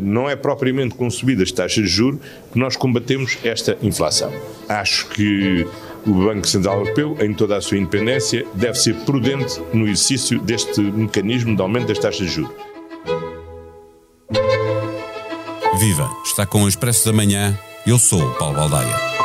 Não é propriamente com subidas taxas de juros que nós combatemos esta inflação. Acho que o Banco Central Europeu, em toda a sua independência, deve ser prudente no exercício deste mecanismo de aumento das taxas de juros. Viva! Está com o Expresso da Manhã. Eu sou o Paulo Baldaia.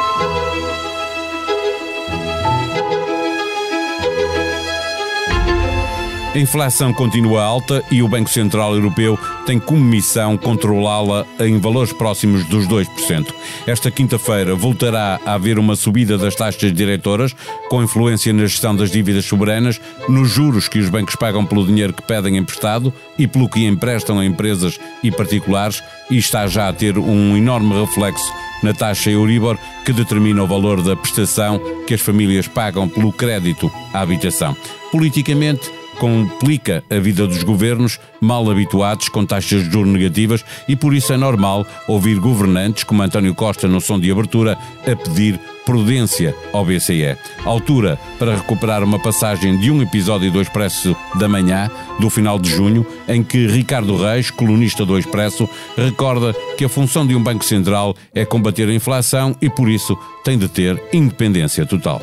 A inflação continua alta e o Banco Central Europeu tem como missão controlá-la em valores próximos dos 2%. Esta quinta-feira voltará a haver uma subida das taxas diretoras, com influência na gestão das dívidas soberanas, nos juros que os bancos pagam pelo dinheiro que pedem emprestado e pelo que emprestam a empresas e particulares, e está já a ter um enorme reflexo na taxa Euribor, que determina o valor da prestação que as famílias pagam pelo crédito à habitação. Politicamente, complica a vida dos governos mal habituados com taxas de juros negativas e por isso é normal ouvir governantes como António Costa no som de abertura a pedir prudência ao BCE. Altura para recuperar uma passagem de um episódio do Expresso da Manhã, do final de junho, em que Ricardo Reis, colunista do Expresso, recorda que a função de um Banco Central é combater a inflação e por isso tem de ter independência total.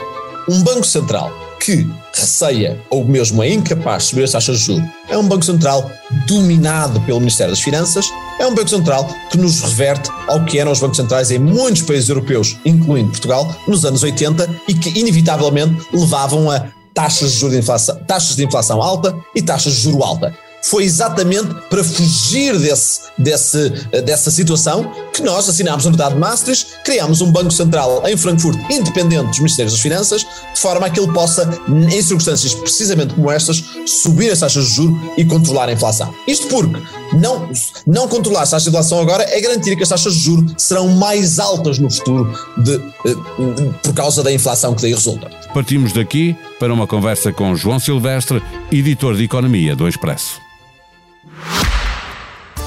Um Banco Central que receia ou mesmo é incapaz de subir as taxas de juros é um Banco Central dominado pelo Ministério das Finanças, é um Banco Central que nos reverte ao que eram os bancos centrais em muitos países europeus, incluindo Portugal, nos anos 80 e que inevitavelmente levavam a taxas de, juros de inflação, taxas de inflação alta e taxas de juro alta. Foi exatamente para fugir desse, desse, dessa situação que nós assinámos a Tratado de Maastricht, criámos um Banco Central em Frankfurt independente dos Ministérios das Finanças, de forma a que ele possa, em circunstâncias precisamente como estas, subir as taxas de juros e controlar a inflação. Isto porque não, não controlar as taxas de inflação agora é garantir que as taxas de juros serão mais altas no futuro de, de, por causa da inflação que daí resulta. Partimos daqui para uma conversa com João Silvestre, editor de Economia do Expresso.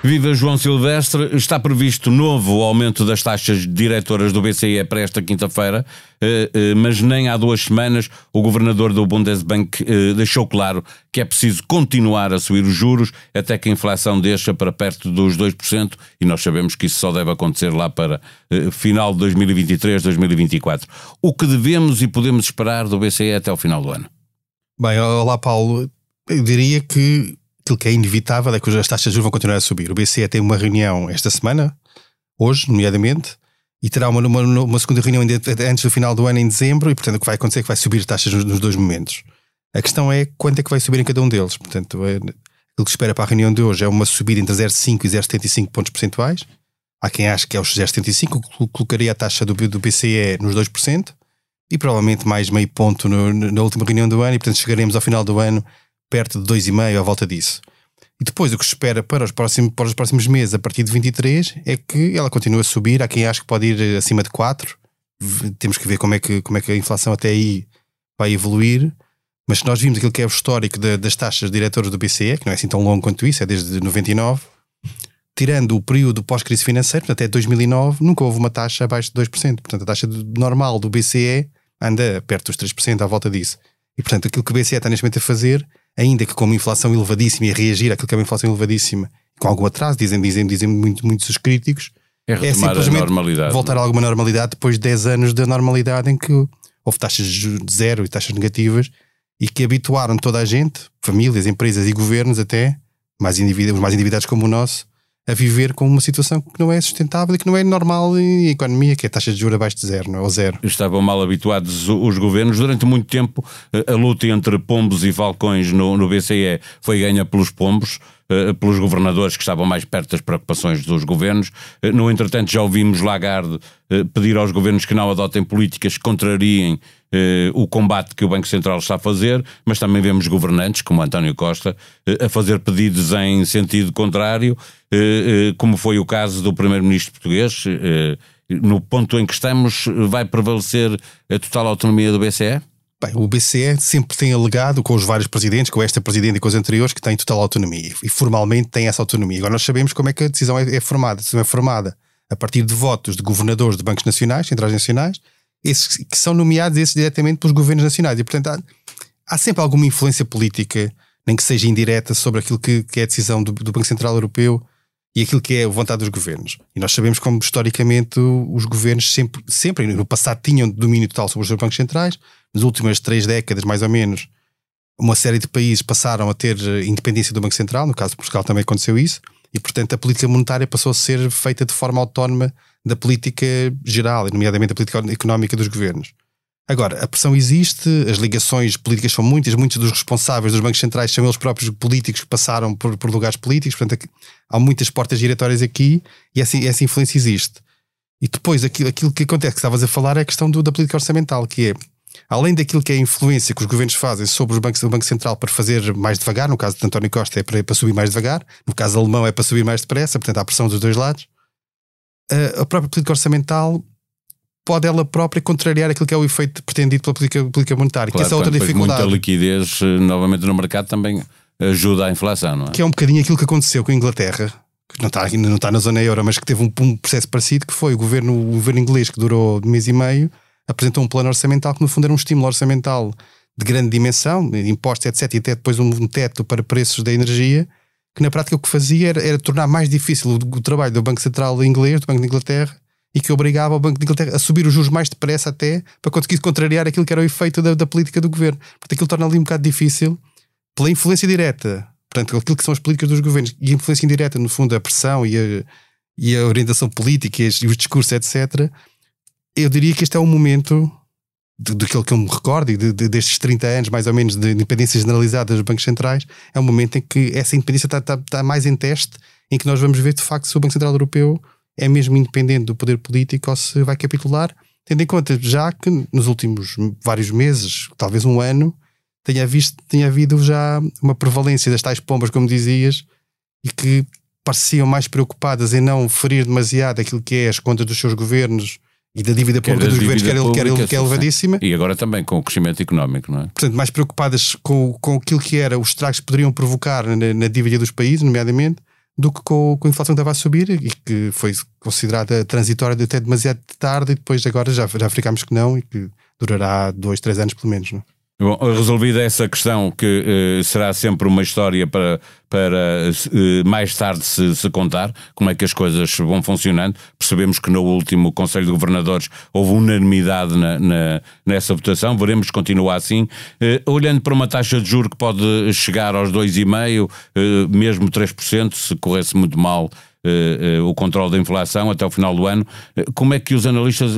Viva João Silvestre, está previsto novo aumento das taxas diretoras do BCE para esta quinta-feira, eh, eh, mas nem há duas semanas o governador do Bundesbank eh, deixou claro que é preciso continuar a subir os juros até que a inflação deixa para perto dos 2%, e nós sabemos que isso só deve acontecer lá para final de 2023, 2024. O que devemos e podemos esperar do BCE até o final do ano? Bem, olá Paulo, eu diria que aquilo que é inevitável é que as taxas de juros vão continuar a subir. O BCE tem uma reunião esta semana, hoje, nomeadamente, e terá uma, uma, uma segunda reunião antes do final do ano, em dezembro, e portanto o que vai acontecer é que vai subir taxas nos, nos dois momentos. A questão é quanto é que vai subir em cada um deles. Portanto, é, aquilo que espera para a reunião de hoje é uma subida entre 0,5 e 0,75 pontos percentuais. Há quem ache que é os 0,75, colocaria a taxa do, do BCE nos 2%, e provavelmente mais meio ponto no, na última reunião do ano, e portanto chegaremos ao final do ano perto de 2,5 à volta disso. E depois o que se espera para os, próximos, para os próximos meses, a partir de 23, é que ela continue a subir. Há quem acha que pode ir eh, acima de 4. Temos que ver como é que, como é que a inflação até aí vai evoluir. Mas se nós vimos aquilo que é o histórico de, das taxas diretoras do BCE, que não é assim tão longo quanto isso, é desde 99, tirando o período pós-crise financeira, até 2009, nunca houve uma taxa abaixo de 2%. Portanto, a taxa normal do BCE anda perto dos 3%, à volta disso. E, portanto, aquilo que o BCE está neste momento a fazer ainda que com uma inflação elevadíssima e a reagir àquilo que é uma inflação elevadíssima com algum atraso, dizem, dizem, dizem muito, muitos os críticos, é, é simplesmente voltar a alguma normalidade depois de 10 anos da normalidade em que houve taxas de zero e taxas negativas e que habituaram toda a gente, famílias, empresas e governos até, mais os mais endividados como o nosso, a viver com uma situação que não é sustentável e que não é normal em economia, que é taxa de juros abaixo de zero, não é? ou zero. Estavam mal habituados os governos. Durante muito tempo, a luta entre pombos e falcões no, no BCE foi ganha pelos pombos. Eh, pelos governadores que estavam mais perto das preocupações dos governos. Eh, no entretanto, já ouvimos Lagarde eh, pedir aos governos que não adotem políticas que contrariem o combate que o Banco Central está a fazer, mas também vemos governantes, como António Costa, a fazer pedidos em sentido contrário, como foi o caso do Primeiro-Ministro português. No ponto em que estamos, vai prevalecer a total autonomia do BCE? Bem, o BCE sempre tem alegado com os vários presidentes, com esta presidente e com os anteriores, que tem total autonomia e formalmente tem essa autonomia. Agora nós sabemos como é que a decisão é, é formada. A decisão é formada a partir de votos de governadores de bancos nacionais, centrais nacionais, esses, que são nomeados esses diretamente pelos governos nacionais. E, portanto, há, há sempre alguma influência política, nem que seja indireta, sobre aquilo que, que é a decisão do, do Banco Central Europeu e aquilo que é a vontade dos governos. E nós sabemos como, historicamente, os governos sempre, sempre no passado tinham domínio total sobre os seus bancos centrais, nas últimas três décadas, mais ou menos, uma série de países passaram a ter independência do Banco Central, no caso de Portugal também aconteceu isso, e portanto a política monetária passou a ser feita de forma autónoma da política geral, nomeadamente a política económica dos governos. Agora, a pressão existe, as ligações políticas são muitas, muitos dos responsáveis dos bancos centrais são eles próprios políticos que passaram por, por lugares políticos, portanto há muitas portas giratórias aqui e essa, essa influência existe. E depois aquilo, aquilo que acontece, que estavas a falar, é a questão do, da política orçamental, que é além daquilo que é a influência que os governos fazem sobre os bancos do Banco Central para fazer mais devagar, no caso de António Costa é para, para subir mais devagar, no caso alemão é para subir mais depressa, portanto há pressão dos dois lados, a própria política orçamental pode ela própria contrariar aquilo que é o efeito pretendido pela política, política monetária, claro, que essa é outra dificuldade. Muita liquidez eh, novamente no mercado também ajuda à inflação, não é? Que é um bocadinho aquilo que aconteceu com a Inglaterra, que não está, não está na zona euro, mas que teve um, um processo parecido, que foi o governo, o governo inglês, que durou de mês e meio, apresentou um plano orçamental que no fundo era um estímulo orçamental de grande dimensão, impostos, etc, e até depois um teto para preços da energia, que na prática o que fazia era, era tornar mais difícil o, o, trabalho do Banco Central inglês, do Banco de Inglaterra, e que obrigava o Banco de Inglaterra a subir os juros mais depressa até para conseguir contrariar aquilo que era o efeito da, da política do governo. Portanto, aquilo torna ali um bocado difícil pela influência direta, portanto, aquilo que são as políticas dos governos e a influência indireta, no fundo, a pressão e a, e a orientação política e os discursos, etc eu diria que este é um momento daquilo que eu me recordo, de, de, destes 30 anos mais ou menos de independência generalizada dos bancos centrais, é um momento em que essa independência está, está, está, mais em teste, em que nós vamos ver de facto se o Banco Central Europeu é mesmo independente do poder político ou se vai capitular, tendo em conta já que nos últimos vários meses, talvez um ano, tenha, visto, tenha havido já uma prevalência das tais pombas, como dizias, e que pareciam mais preocupadas em não ferir demasiado aquilo que é as contas dos seus governos e da dívida pública dos governos, que era, pública, que, era, que é elevadíssima. E agora também com o crescimento económico, não é? Portanto, mais preocupadas com, com aquilo que era os estragos que poderiam provocar na, na dívida dos países, nomeadamente, do que com, com, a inflação que estava a subir e que foi considerada transitória até demasiado tarde e depois agora já, já ficámos que não e que durará dois, três anos pelo menos. Não é? Bom, resolvida essa questão, que uh, será sempre uma história para, para uh, mais tarde se, se, contar, como é que as coisas vão funcionando. Percebemos que no último Conselho de Governadores houve unanimidade na, na, nessa votação, veremos se continua assim. Uh, olhando para uma taxa de juro que pode chegar aos 2,5%, mesmo 3%, se corresse muito mal uh, uh, o controle da inflação até o final do ano. Eh, como é que os analistas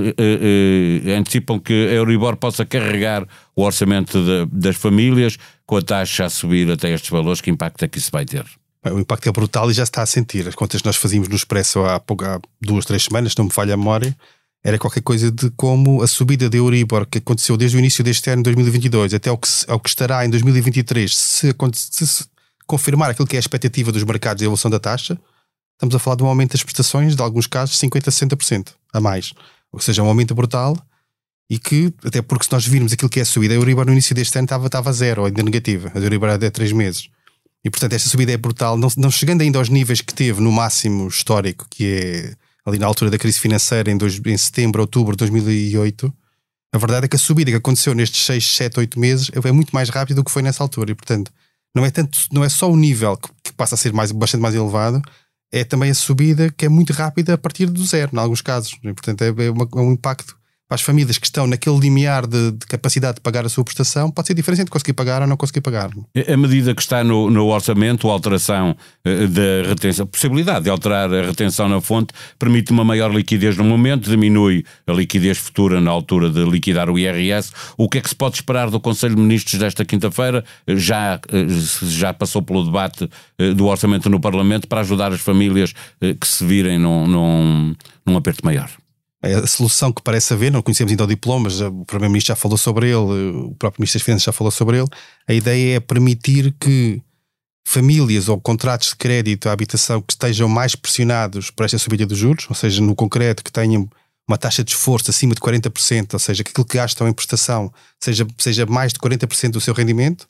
antecipam que a Euribor possa carregar o orçamento de, das famílias com a taxa a subir até estes valores? Que impacto é que isso vai ter? O impacto é brutal e já está a sentir. As contas que nós fazíamos no Expresso há, há duas, três semanas, não me falha a memória, era qualquer coisa de como a subida da Euribor que aconteceu desde o início deste ano, 2022, até ao que, ao que estará em 2023, se, se, se confirmar aquilo que é a expectativa dos mercados de evolução da taxa, estamos a falar de um aumento das prestações, de alguns casos, 50% a 60% a mais. Ou seja, um aumento brutal e que, até porque se nós virmos aquilo que é a subida, a Euribor no início deste ano estava, estava zero, ou ainda negativa, a Euribor há 3 meses. E portanto esta subida é brutal, não, não, chegando ainda aos níveis que teve no máximo histórico, que é ali na altura da crise financeira, em, dois, em setembro, outubro de 2008, a verdade é que a subida que aconteceu nestes 6, 7, 8 meses é muito mais rápida do que foi nessa altura. E portanto, não é, tanto, não é só o nível que, que passa a ser mais, bastante mais elevado, é também a subida que é muito rápida a partir do zero, em alguns casos. E, portanto, é, é, uma, é um impacto para as famílias que estão naquele limiar de, de, capacidade de pagar a sua prestação, pode ser diferente de conseguir pagar ou não conseguir pagar. A medida que está no, no orçamento, a alteração uh, da retenção, a possibilidade de alterar a retenção na fonte, permite uma maior liquidez no momento, diminui a liquidez futura na altura de liquidar o IRS. O que é que se pode esperar do Conselho de Ministros desta quinta-feira? Já, uh, já passou pelo debate do orçamento no Parlamento para ajudar as famílias que se virem num, num, num aperto maior. É a solução que parece haver, não conhecemos ainda o diploma, mas o Primeiro-Ministro já falou sobre ele, o próprio Ministro das Finanças já falou sobre ele. A ideia é permitir que famílias ou contratos de crédito à habitação que estejam mais pressionados por esta subida dos juros, ou seja, no concreto que tenham uma taxa de esforço acima de 40%, ou seja, que aquilo que gastam em prestação seja, seja mais de 40% do seu rendimento,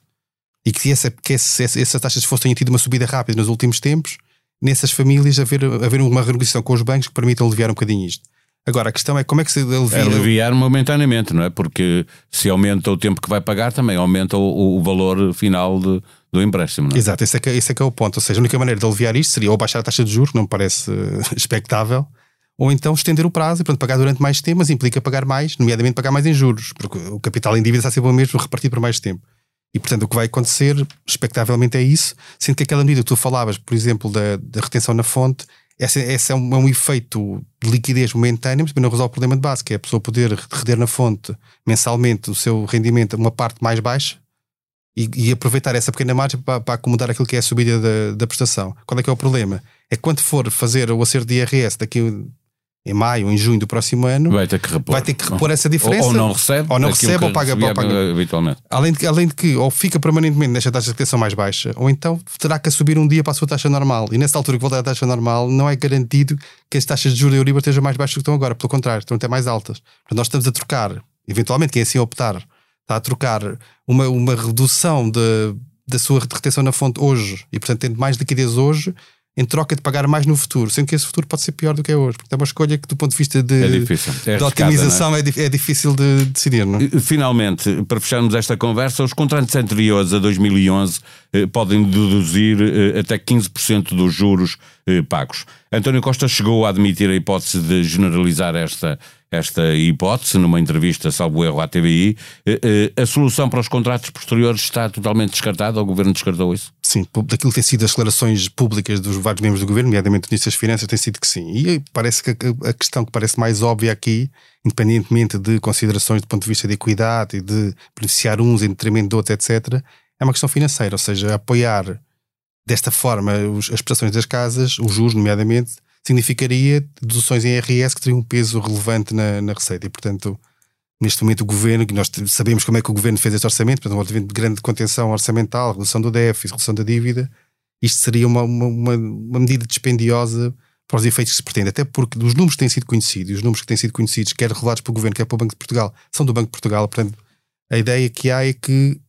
e que, essa, que essa, essa taxa de esforço tenha tido uma subida rápida nos últimos tempos, nessas famílias haver, haver uma renegociação com os bancos que permita aliviar um bocadinho isto. Agora, a questão é como é que se alivia... É aliviar momentaneamente, não é? Porque se aumenta o tempo que vai pagar, também aumenta o, o valor final de, do empréstimo. Não é? Exato, esse é, que, esse é que é o ponto. Ou seja, a única maneira de aliviar isto seria ou baixar a taxa de juros, que não me parece uh, expectável, ou então estender o prazo e pronto, pagar durante mais tempo, mas implica pagar mais, nomeadamente pagar mais em juros, porque o capital em dívida está sempre o mesmo repartido por mais tempo. E, portanto, o que vai acontecer, expectavelmente, é isso, sendo que aquela medida que tu falavas, por exemplo, da, da retenção na fonte, esse, esse é, um, é, um, efeito de liquidez momentâneo, mas também não resolve o problema de base, que é a pessoa poder reter na fonte mensalmente o seu rendimento uma parte mais baixa e, e aproveitar essa pequena margem para, para, acomodar aquilo que é a subida da, da prestação. Qual é que é o problema? É que quando for fazer o acerto de IRS daqui em maio ou em junho do próximo ano, vai ter que repor, vai ter que repor essa diferença. Ou, ou não recebe, ou, não recebe, ou paga, ou paga. habitualmente. Além de, além de que, ou fica permanentemente nesta taxa de retenção mais baixa, ou então terá que subir um dia para a sua taxa normal. E nessa altura que voltar à taxa normal, não é garantido que as taxas de juros da Euribor estejam mais baixas do que estão agora. Pelo contrário, estão até mais altas. Portanto, nós estamos a trocar, eventualmente, quem assim optar, está a trocar uma, uma redução de, da sua retenção na fonte hoje e, portanto, tendo mais liquidez hoje em troca de pagar mais no futuro, sendo que esse futuro pode ser pior do que é hoje. Porque é uma escolha que, do ponto de vista de, é difícil. É de otimização, é? É, é? difícil de decidir. Não? É? Finalmente, para fecharmos esta conversa, os contratos anteriores a 2011 eh, podem deduzir eh, até 15% dos juros eh, pagos. António Costa chegou a admitir a hipótese de generalizar esta esta hipótese numa entrevista, salvo erro, à TVI. Eh, eh, a solução para os contratos posteriores está totalmente descartada? O Governo descartou isso? Sim, daquilo que tem sido as declarações públicas dos vários membros do Governo, nomeadamente o Ministro das Finanças, tem sido que sim. E parece que a questão que parece mais óbvia aqui, independentemente de considerações do ponto de vista de equidade e de beneficiar uns em detrimento de outros, etc., é uma questão financeira, ou seja, apoiar desta forma as prestações das casas, os juros, nomeadamente, significaria deduções em IRS que teriam um peso relevante na, na receita. E, portanto, neste momento o governo, que nós sabemos como é que o governo fez este orçamento, portanto, um orçamento de grande contenção orçamental, redução do déficit, redução da dívida, isto seria uma, uma, uma, medida dispendiosa para os efeitos que se pretende, até porque os números que têm sido conhecidos, os números que têm sido conhecidos, quer revelados pelo governo, quer pelo Banco de Portugal, são do Banco de Portugal, portanto, a ideia que há é que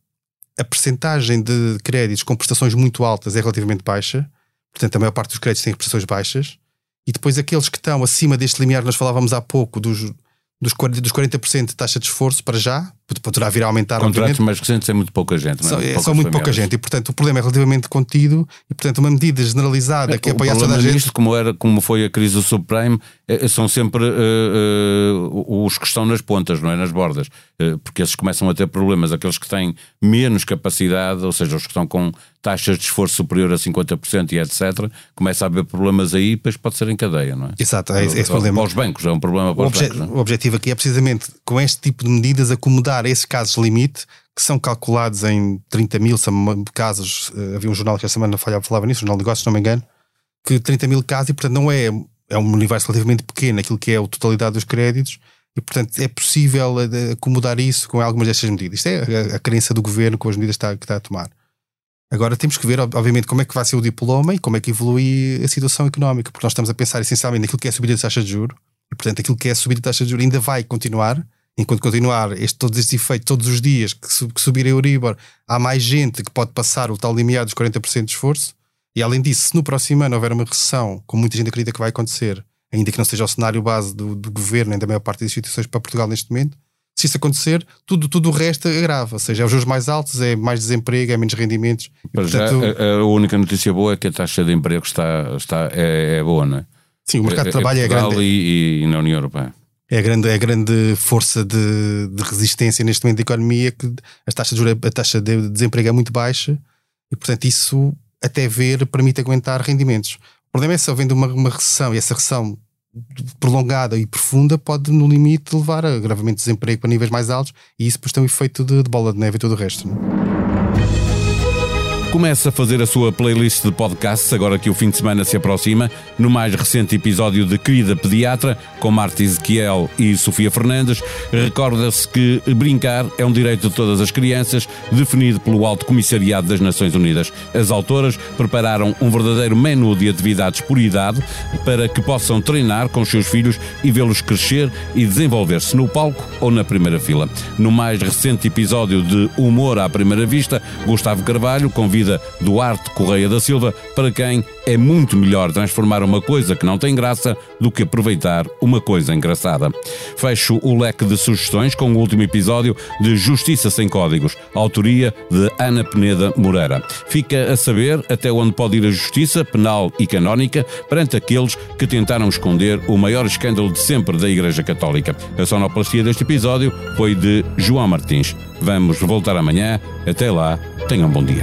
a percentagem de créditos com prestações muito altas é relativamente baixa, portanto, a maior parte dos créditos tem prestações baixas, e depois aqueles que estão acima deste limiar, nós falávamos há pouco, dos, dos 40%, dos 40 de taxa de esforço para já, poderá vir a aumentar. Contratos mais recentes é muito pouca gente, não é? São, são muito pouca gente e, portanto, o problema é relativamente contido e, portanto, uma medida generalizada é, que apoia toda a gente. Nisto, como, era, como foi a crise do subprime, é, são sempre uh, uh, os que estão nas pontas, não é? Nas bordas, uh, porque esses começam a ter problemas. Aqueles que têm menos capacidade, ou seja, os que estão com taxas de esforço superior a 50% e etc., começa a haver problemas aí, depois pode ser em cadeia, não é? Exato, é esse, esse problema. Para os bancos, é um problema para o os bancos. É? O objetivo aqui é precisamente, com este tipo de medidas, acomodar esses casos limite que são calculados em 30 mil casos. Uh, havia um jornal que esta semana falava nisso, o Jornal de Negócios, se não me engano, que 30 mil casos e, portanto, não é, é um universo relativamente pequeno aquilo que é a totalidade dos créditos e, portanto, é possível eh, acomodar isso com algumas destas medidas. Isto é a, a crença do governo com as medidas que está, que está a tomar. Agora temos que ver, obviamente, como é que vai ser o diploma e como é que evolui a situação económica, porque nós estamos a pensar essencialmente naquilo que é a subida da taxa de juros, e portanto aquilo que é a subida da taxa de juros ainda vai continuar, enquanto continuar este, todos estes efeitos todos os dias que, que subir a Euribor, há mais gente que pode passar o tal limiar dos 40% de esforço. E além disso, se no próximo ano houver uma recessão, como muita gente acredita que vai acontecer, ainda que não seja o cenário base do, do governo nem da maior parte das instituições para Portugal neste momento, se isso acontecer, tudo, tudo o resto agrava. Ou seja, é os juros mais altos, é mais desemprego, é menos rendimentos. Portanto, já, a, a, única notícia boa é que a taxa de emprego está, está, é, é boa, não é? Sim, o mercado de trabalho é, é grande. E, e na União Europeia é a grande, é a grande força de, de, resistência neste momento da economia que as taxas de, a taxa de desemprego é muito baixa e, portanto, isso até ver permite aguentar rendimentos. O problema é se havendo uma, uma recessão e essa recessão prolongada e profunda pode, no limite, levar a agravamento de desemprego para níveis mais altos e isso depois tem um efeito de, de bola de neve e todo o resto. Não? Comece a fazer a sua playlist de podcasts agora que o fim de semana se aproxima. No mais recente episódio de Querida Pediatra, com Marta Ezequiel e Sofia Fernandes, recorda-se que brincar é um direito de todas as crianças, definido pelo Alto Comissariado das Nações Unidas. As autoras prepararam um verdadeiro menu de atividades por idade para que possam treinar com os seus filhos e vê-los crescer e desenvolver-se no palco ou na primeira fila. No mais recente episódio de Humor à Primeira Vista, Gustavo Carvalho convida vida Duarte Correia da Silva, para quem é muito melhor transformar uma coisa que não tem graça do que aproveitar uma coisa engraçada. Fecho o leque de sugestões com o último episódio de Justiça Sem Códigos, autoria de Ana Peneda Moreira. Fica a saber até onde pode ir a justiça penal e canónica perante aqueles que tentaram esconder o maior escândalo de sempre da Igreja Católica. A sonoplastia deste episódio foi de João Martins. Vamos voltar amanhã. Até lá, tenham um bom dia.